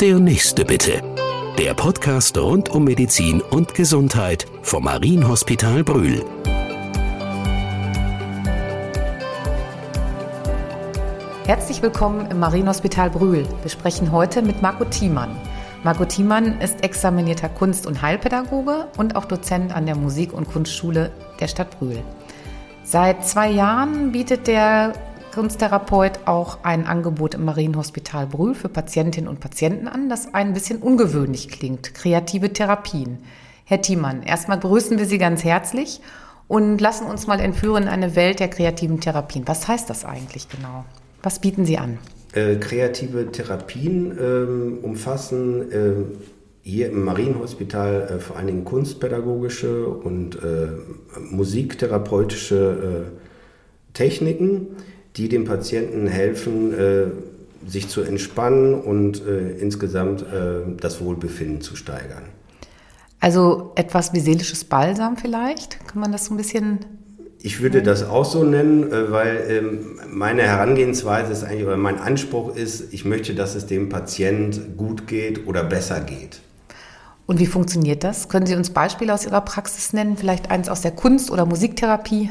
Der nächste bitte. Der Podcast rund um Medizin und Gesundheit vom Marienhospital Brühl. Herzlich willkommen im Marienhospital Brühl. Wir sprechen heute mit Marco Thiemann. Marco Thiemann ist examinierter Kunst- und Heilpädagoge und auch Dozent an der Musik- und Kunstschule der Stadt Brühl. Seit zwei Jahren bietet der Kunsttherapeut auch ein Angebot im Marienhospital Brühl für Patientinnen und Patienten an, das ein bisschen ungewöhnlich klingt. Kreative Therapien. Herr Thiemann, erstmal begrüßen wir Sie ganz herzlich und lassen uns mal entführen in eine Welt der kreativen Therapien. Was heißt das eigentlich genau? Was bieten Sie an? Äh, kreative Therapien äh, umfassen äh, hier im Marienhospital äh, vor allen Dingen kunstpädagogische und äh, musiktherapeutische Techniken die dem Patienten helfen, äh, sich zu entspannen und äh, insgesamt äh, das Wohlbefinden zu steigern. Also etwas wie seelisches Balsam vielleicht? Kann man das so ein bisschen ich würde das auch so nennen, weil ähm, meine Herangehensweise ist eigentlich, oder mein Anspruch ist, ich möchte, dass es dem Patient gut geht oder besser geht. Und wie funktioniert das? Können Sie uns Beispiele aus Ihrer Praxis nennen? Vielleicht eins aus der Kunst- oder Musiktherapie?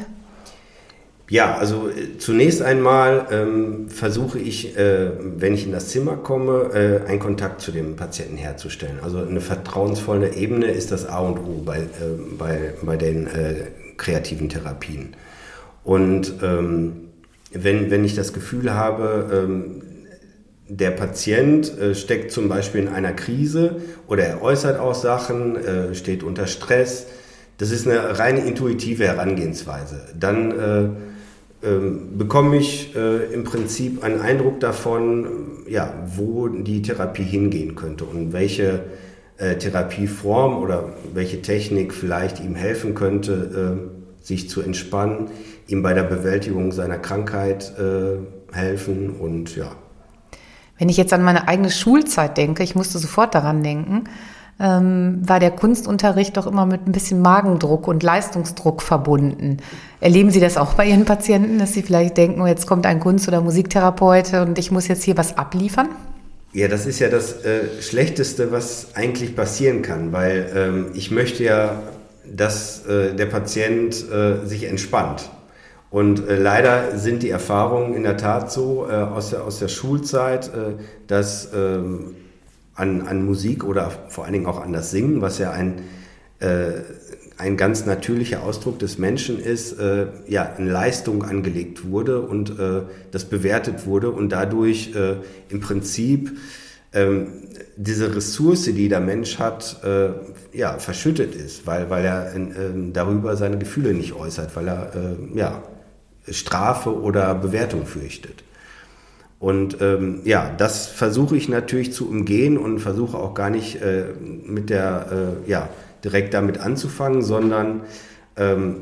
Ja, also äh, zunächst einmal ähm, versuche ich, äh, wenn ich in das Zimmer komme, äh, einen Kontakt zu dem Patienten herzustellen. Also eine vertrauensvolle Ebene ist das A und O bei, äh, bei, bei den äh, kreativen Therapien. Und ähm, wenn, wenn ich das Gefühl habe, ähm, der Patient steckt zum Beispiel in einer Krise oder er äußert auch Sachen, steht unter Stress, das ist eine reine intuitive Herangehensweise. Dann ähm, bekomme ich äh, im Prinzip einen Eindruck davon, ja, wo die Therapie hingehen könnte und welche äh, Therapieform oder welche Technik vielleicht ihm helfen könnte, äh, sich zu entspannen, ihm bei der Bewältigung seiner Krankheit äh, helfen und ja. Wenn ich jetzt an meine eigene Schulzeit denke, ich musste sofort daran denken, ähm, war der Kunstunterricht doch immer mit ein bisschen Magendruck und Leistungsdruck verbunden. Erleben Sie das auch bei Ihren Patienten, dass Sie vielleicht denken, oh, jetzt kommt ein Kunst- oder Musiktherapeut und ich muss jetzt hier was abliefern? Ja, das ist ja das äh, Schlechteste, was eigentlich passieren kann, weil ähm, ich möchte ja, dass äh, der Patient äh, sich entspannt. Und äh, leider sind die Erfahrungen in der Tat so äh, aus, der, aus der Schulzeit, äh, dass ähm, an, an Musik oder vor allen Dingen auch an das Singen, was ja ein, äh, ein ganz natürlicher Ausdruck des Menschen ist, äh, ja, in Leistung angelegt wurde und äh, das bewertet wurde und dadurch äh, im Prinzip ähm, diese Ressource, die der Mensch hat, äh, ja, verschüttet ist, weil, weil er äh, darüber seine Gefühle nicht äußert, weil er ja, Strafe oder Bewertung fürchtet. Und ähm, ja, das versuche ich natürlich zu umgehen und versuche auch gar nicht äh, mit der, äh, ja, direkt damit anzufangen, sondern ähm,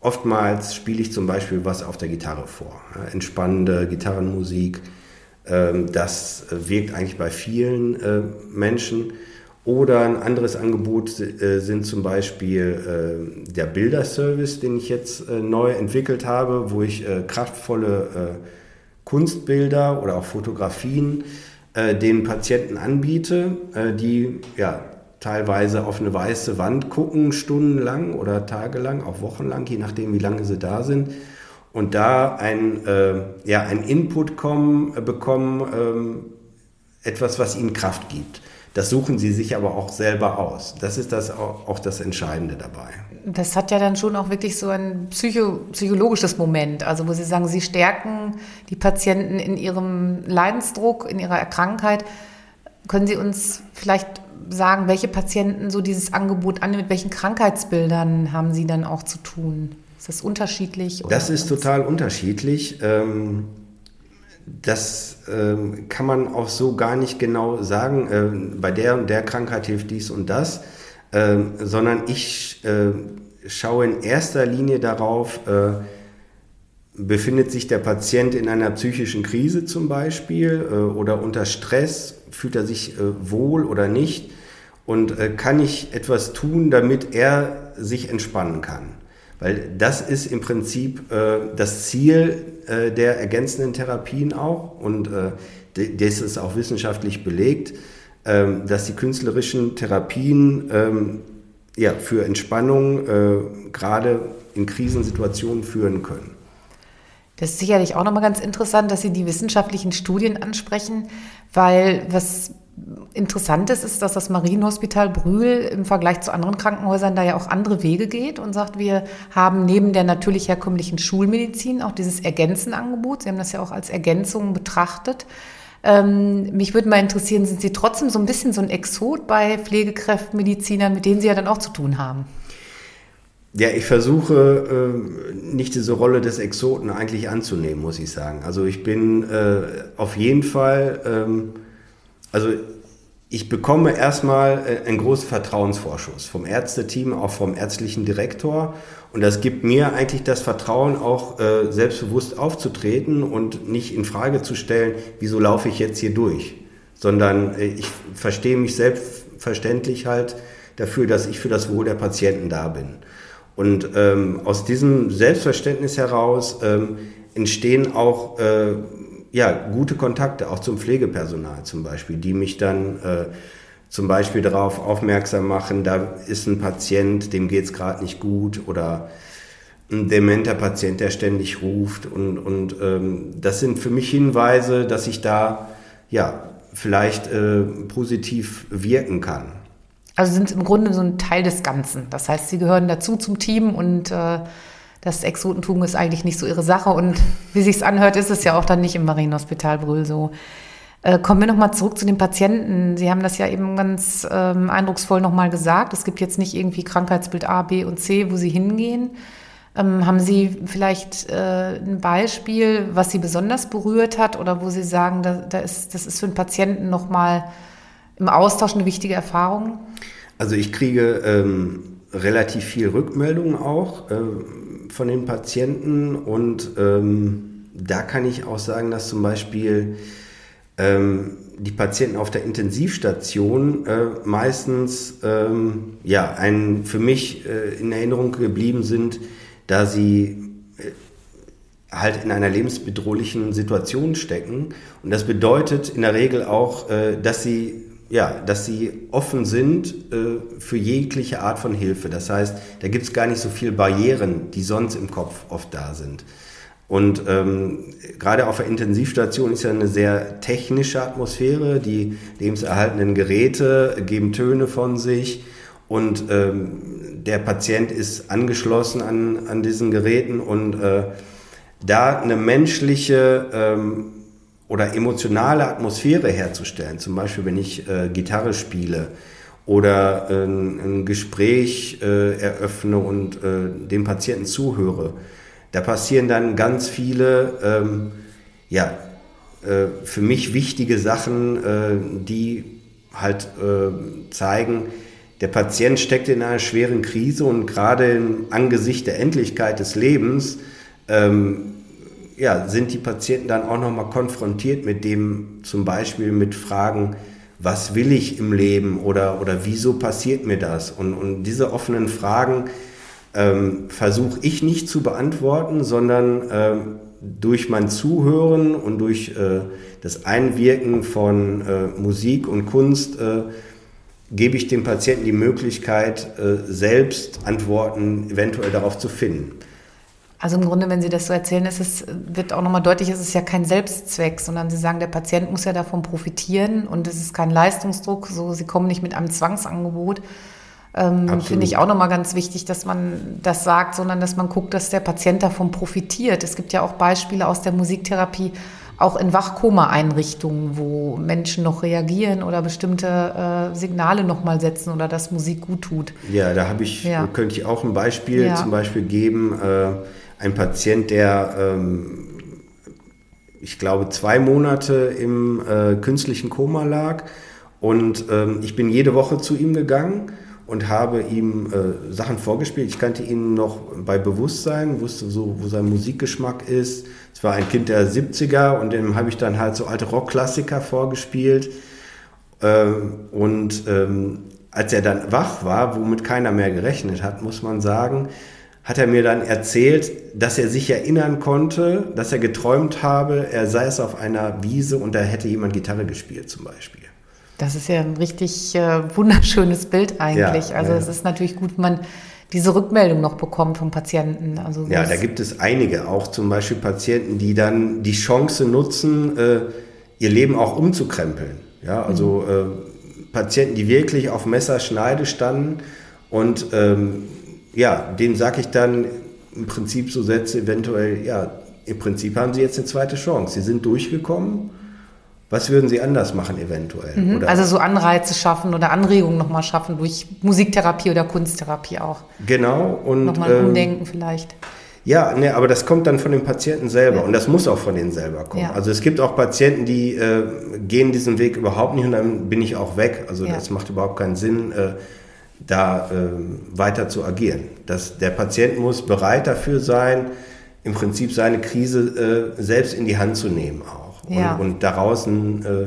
oftmals spiele ich zum Beispiel was auf der Gitarre vor. Ja, entspannende Gitarrenmusik. Ähm, das wirkt eigentlich bei vielen äh, Menschen. Oder ein anderes Angebot äh, sind zum Beispiel äh, der Bilderservice, den ich jetzt äh, neu entwickelt habe, wo ich kraftvolle Kunstbilder oder auch Fotografien äh, den Patienten anbiete, äh, die ja teilweise auf eine weiße Wand gucken, stundenlang oder tagelang, auch wochenlang, je nachdem, wie lange sie da sind. Und da ein, äh, ja, ein Input kommen, äh, bekommen, ähm, etwas, was ihnen Kraft gibt. Das suchen sie sich aber auch selber aus. Das ist das auch, auch das Entscheidende dabei. Das hat ja dann schon auch wirklich so ein psycho, psychologisches Moment, also wo Sie sagen, Sie stärken die Patienten in ihrem Leidensdruck, in ihrer Krankheit. Können Sie uns vielleicht sagen, welche Patienten so dieses Angebot annehmen, mit welchen Krankheitsbildern haben Sie dann auch zu tun? Ist das unterschiedlich? das ist total unterschiedlich. Ähm das ähm, kann man auch so gar nicht genau sagen, äh, bei der und der Krankheit hilft dies und das, äh, sondern ich äh, schaue in erster Linie darauf, äh, befindet sich der Patient in einer psychischen Krise zum Beispiel äh, oder unter Stress, fühlt er sich äh, wohl oder nicht und kann ich etwas tun, damit er sich entspannen kann. Weil das ist im Prinzip äh, das Ziel äh, der ergänzenden Therapien auch und äh, das ist auch wissenschaftlich belegt. ähm, dass die künstlerischen Therapien ähm, ja, für Entspannung äh, gerade in Krisensituationen führen können. Das ist sicherlich auch nochmal ganz interessant, dass Sie die wissenschaftlichen Studien ansprechen, weil was interessant ist, dass das Marienhospital Brühl im Vergleich zu anderen Krankenhäusern da ja auch andere Wege geht und sagt, wir haben neben der natürlich herkömmlichen Schulmedizin auch dieses Ergänzenangebot. Sie haben das ja auch als Ergänzung betrachtet. Ähm, mich würde mal interessieren, sind Sie trotzdem so ein bisschen so ein Exot bei Pflegekräften, Medizinern, mit denen Sie ja dann auch zu tun haben? Ja, ich versuche äh, nicht diese Rolle des Exoten eigentlich anzunehmen, muss ich sagen. Also ich bin äh, auf jeden Fall, ähm, also ich bekomme erstmal äh, einen großen Vertrauensvorschuss vom Ärzteteam, auch vom ärztlichen Direktor. Und das gibt mir eigentlich das Vertrauen, auch äh, selbstbewusst aufzutreten und nicht in Frage zu stellen, wieso laufe ich jetzt hier durch, sondern äh, ich verstehe mich selbstverständlich halt dafür, dass ich für das Wohl der Patienten da bin. Und ähm, aus diesem Selbstverständnis heraus ähm, entstehen auch äh, ja, gute Kontakte, auch zum Pflegepersonal zum Beispiel, die mich dann äh, zum Beispiel darauf aufmerksam machen, da ist ein Patient, dem geht es gerade nicht gut oder ein dementer Patient, der ständig ruft. Und, und ähm, das sind für mich Hinweise, dass ich da ja, vielleicht äh, positiv wirken kann. Also sind im Grunde so ein Teil des Ganzen. Das heißt, sie gehören dazu zum Team und äh, das Exotentum ist eigentlich nicht so ihre Sache. Und wie sich's anhört, ist es ja auch dann nicht im Marienhospital Brühl so. Äh, kommen wir nochmal zurück zu den Patienten. Sie haben das ja eben ganz ähm, eindrucksvoll nochmal gesagt. Es gibt jetzt nicht irgendwie Krankheitsbild A, B und C, wo Sie hingehen. Ähm, haben Sie vielleicht äh, ein Beispiel, was Sie besonders berührt hat oder wo Sie sagen, da, da ist, das ist für einen Patienten nochmal im Austausch eine wichtige Erfahrung? Also ich kriege ähm, relativ viel Rückmeldungen auch äh, von den Patienten und ähm, da kann ich auch sagen, dass zum Beispiel ähm, die Patienten auf der Intensivstation äh, meistens ähm, ja, ein, für mich äh, in Erinnerung geblieben sind, da sie äh, halt in einer lebensbedrohlichen Situation stecken. Und das bedeutet in der Regel auch, äh, dass sie ja, dass sie offen sind äh, für jegliche Art von Hilfe. Das heißt, da gibt es gar nicht so viele Barrieren, die sonst im Kopf oft da sind. Und ähm, gerade auf der Intensivstation ist ja eine sehr technische Atmosphäre. Die lebenserhaltenden Geräte geben Töne von sich und ähm, der Patient ist angeschlossen an, an diesen Geräten und äh, da eine menschliche ähm, oder emotionale Atmosphäre herzustellen. Zum Beispiel, wenn ich äh, Gitarre spiele oder äh, ein Gespräch äh, eröffne und äh, dem Patienten zuhöre. Da passieren dann ganz viele, ähm, ja, äh, für mich wichtige Sachen, äh, die halt zeigen, der Patient steckt in einer schweren Krise und gerade im Angesicht der Endlichkeit des Lebens ähm, ja, sind die Patienten dann auch nochmal konfrontiert mit dem, zum Beispiel mit Fragen, was will ich im Leben oder, oder wieso passiert mir das? Und, und diese offenen Fragen ähm, versuche ich nicht zu beantworten, sondern ähm, durch mein Zuhören und durch äh, das Einwirken von äh, Musik und Kunst äh, gebe ich dem Patienten die Möglichkeit, äh, selbst Antworten eventuell darauf zu finden. Also im Grunde, wenn Sie das so erzählen, ist es, wird auch nochmal deutlich, es ist ja kein Selbstzweck, sondern Sie sagen, der Patient muss ja davon profitieren und es ist kein Leistungsdruck, so Sie kommen nicht mit einem Zwangsangebot. Ähm, Finde ich auch nochmal ganz wichtig, dass man das sagt, sondern dass man guckt, dass der Patient davon profitiert. Es gibt ja auch Beispiele aus der Musiktherapie, auch in Wachkoma-Einrichtungen, wo Menschen noch reagieren oder bestimmte äh, Signale nochmal setzen oder dass Musik gut tut. Ja, da habe ich, ja. könnte ich auch ein Beispiel ja. zum Beispiel geben. Äh, ein Patient, der, ähm, ich glaube, zwei Monate im äh, künstlichen Koma lag. Und ähm, ich bin jede Woche zu ihm gegangen und habe ihm äh, Sachen vorgespielt. Ich kannte ihn noch bei Bewusstsein, wusste so, wo sein Musikgeschmack ist. Es war ein Kind der 70er und dem habe ich dann halt so alte Rockklassiker vorgespielt. Ähm, und ähm, als er dann wach war, womit keiner mehr gerechnet hat, muss man sagen, hat er mir dann erzählt, dass er sich erinnern konnte, dass er geträumt habe, er sei es auf einer Wiese und da hätte jemand Gitarre gespielt zum Beispiel. Das ist ja ein richtig äh, wunderschönes Bild eigentlich. Ja, also ja. es ist natürlich gut, wenn man diese Rückmeldung noch bekommt vom Patienten. Also ja, da gibt es einige, auch zum Beispiel Patienten, die dann die Chance nutzen, äh, ihr Leben auch umzukrempeln. Ja, also mhm. äh, Patienten, die wirklich auf Messerschneide standen und ähm, ja, denen sage ich dann im Prinzip so Sätze eventuell, ja, im Prinzip haben sie jetzt eine zweite Chance. Sie sind durchgekommen was würden Sie anders machen eventuell? Mhm, also so Anreize schaffen oder Anregungen nochmal schaffen durch Musiktherapie oder Kunsttherapie auch. Genau. Und, nochmal ähm, umdenken vielleicht. Ja, ne, aber das kommt dann von den Patienten selber ja. und das muss auch von denen selber kommen. Ja. Also es gibt auch Patienten, die äh, gehen diesen Weg überhaupt nicht und dann bin ich auch weg. Also ja. das macht überhaupt keinen Sinn, äh, da äh, weiter zu agieren. Das, der Patient muss bereit dafür sein, im Prinzip seine Krise äh, selbst in die Hand zu nehmen auch ja. und, und, daraus einen äh,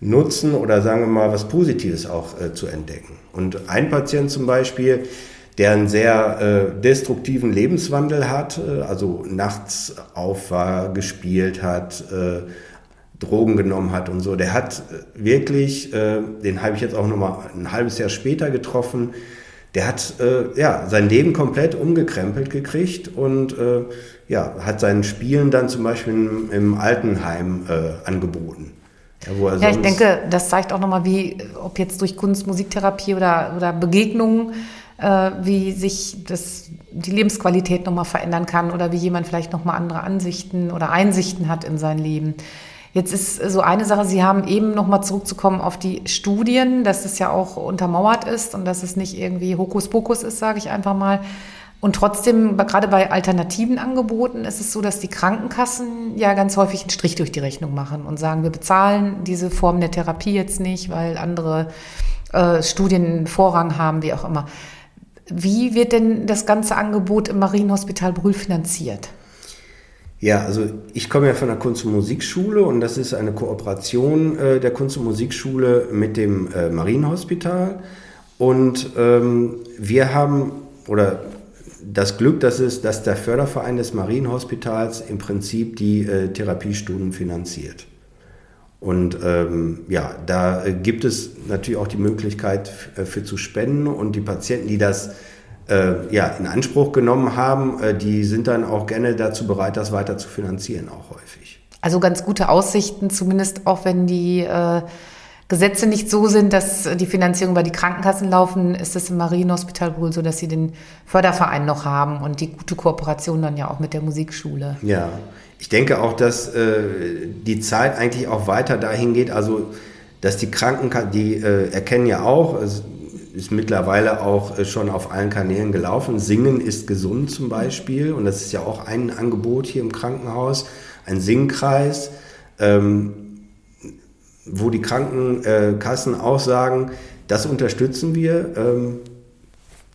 Nutzen oder sagen wir mal was Positives auch äh, zu entdecken. Und ein Patient zum Beispiel, der einen sehr äh, destruktiven Lebenswandel hat, äh, also nachts auf war, gespielt hat, äh, Drogen genommen hat und so, der hat äh, wirklich, äh, den habe ich jetzt auch nochmal ein halbes Jahr später getroffen, der hat äh, ja sein Leben komplett umgekrempelt gekriegt und äh, ja, hat seinen Spielen dann zum Beispiel im, im Altenheim äh, angeboten. Ja, ja ich denke, das zeigt auch nochmal, wie, ob jetzt durch Kunst, Musiktherapie oder, oder Begegnungen, äh, wie sich das, die Lebensqualität nochmal verändern kann oder wie jemand vielleicht nochmal andere Ansichten oder Einsichten hat in sein Leben. Jetzt ist so eine Sache, Sie haben eben nochmal zurückzukommen auf die Studien, dass es ja auch untermauert ist und dass es nicht irgendwie Hokuspokus ist, sage ich einfach mal. Und trotzdem, gerade bei alternativen Angeboten ist es so, dass die Krankenkassen ja ganz häufig einen Strich durch die Rechnung machen und sagen, wir bezahlen diese Form der Therapie jetzt nicht, weil andere äh, Studien Vorrang haben, wie auch immer. Wie wird denn das ganze Angebot im Marienhospital Brühl finanziert? Ja, also ich komme ja von der Kunst- und Musikschule und das ist eine Kooperation äh, der Kunst- und Musikschule mit dem äh, Marienhospital. Und ähm, wir haben, oder das Glück, dass es, dass der Förderverein des Marienhospitals im Prinzip die äh, Therapiestunden finanziert. Und ähm, ja, da äh, gibt es natürlich auch die Möglichkeit äh, für zu spenden und die Patienten, die das äh, ja, in Anspruch genommen haben, äh, die sind dann auch gerne dazu bereit, das weiter zu finanzieren, auch häufig. Also ganz gute Aussichten, zumindest auch wenn die äh, Gesetze nicht so sind, dass die Finanzierung über die Krankenkassen laufen, ist es im Marienhospital wohl so, dass sie den Förderverein noch haben und die gute Kooperation dann ja auch mit der Musikschule. Ja, ich denke auch, dass äh, die Zeit eigentlich auch weiter dahin geht, also dass die Krankenkassen, die äh, erkennen ja auch, es ist mittlerweile auch äh, schon auf allen Kanälen gelaufen, Singen ist gesund zum Beispiel und das ist ja auch ein Angebot hier im Krankenhaus, ein Singkreis. Ähm, wo die Krankenkassen auch sagen, das unterstützen wir. Ähm,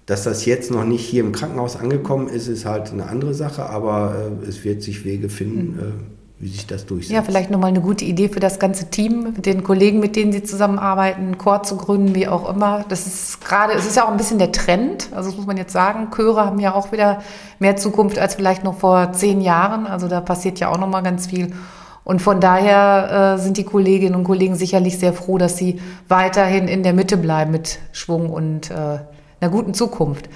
dass das jetzt noch nicht hier im Krankenhaus angekommen ist, ist halt eine andere Sache, aber äh, es wird sich Wege finden, mhm. äh, wie sich das durchsetzt. Ja, vielleicht nochmal eine gute Idee für das ganze Team, mit den Kollegen, mit denen Sie zusammenarbeiten, einen Chor zu gründen, wie auch immer. Das ist gerade, es ist ja auch ein bisschen der Trend, also das muss man jetzt sagen. Chöre haben ja auch wieder mehr Zukunft als vielleicht noch vor zehn Jahren. Also da passiert ja auch nochmal ganz viel. Und von daher äh, sind die Kolleginnen und Kollegen sicherlich sehr froh, dass sie weiterhin in der Mitte bleiben mit Schwung und äh, einer guten Zukunft.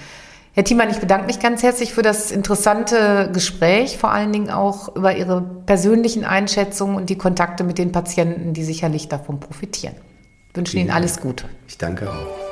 Herr Thiemann, ich bedanke mich ganz herzlich für das interessante Gespräch, vor allen Dingen auch über Ihre persönlichen Einschätzungen und die Kontakte mit den Patienten, die sicherlich davon profitieren. Ich wünsche Ihnen alles Gute. Ich danke auch.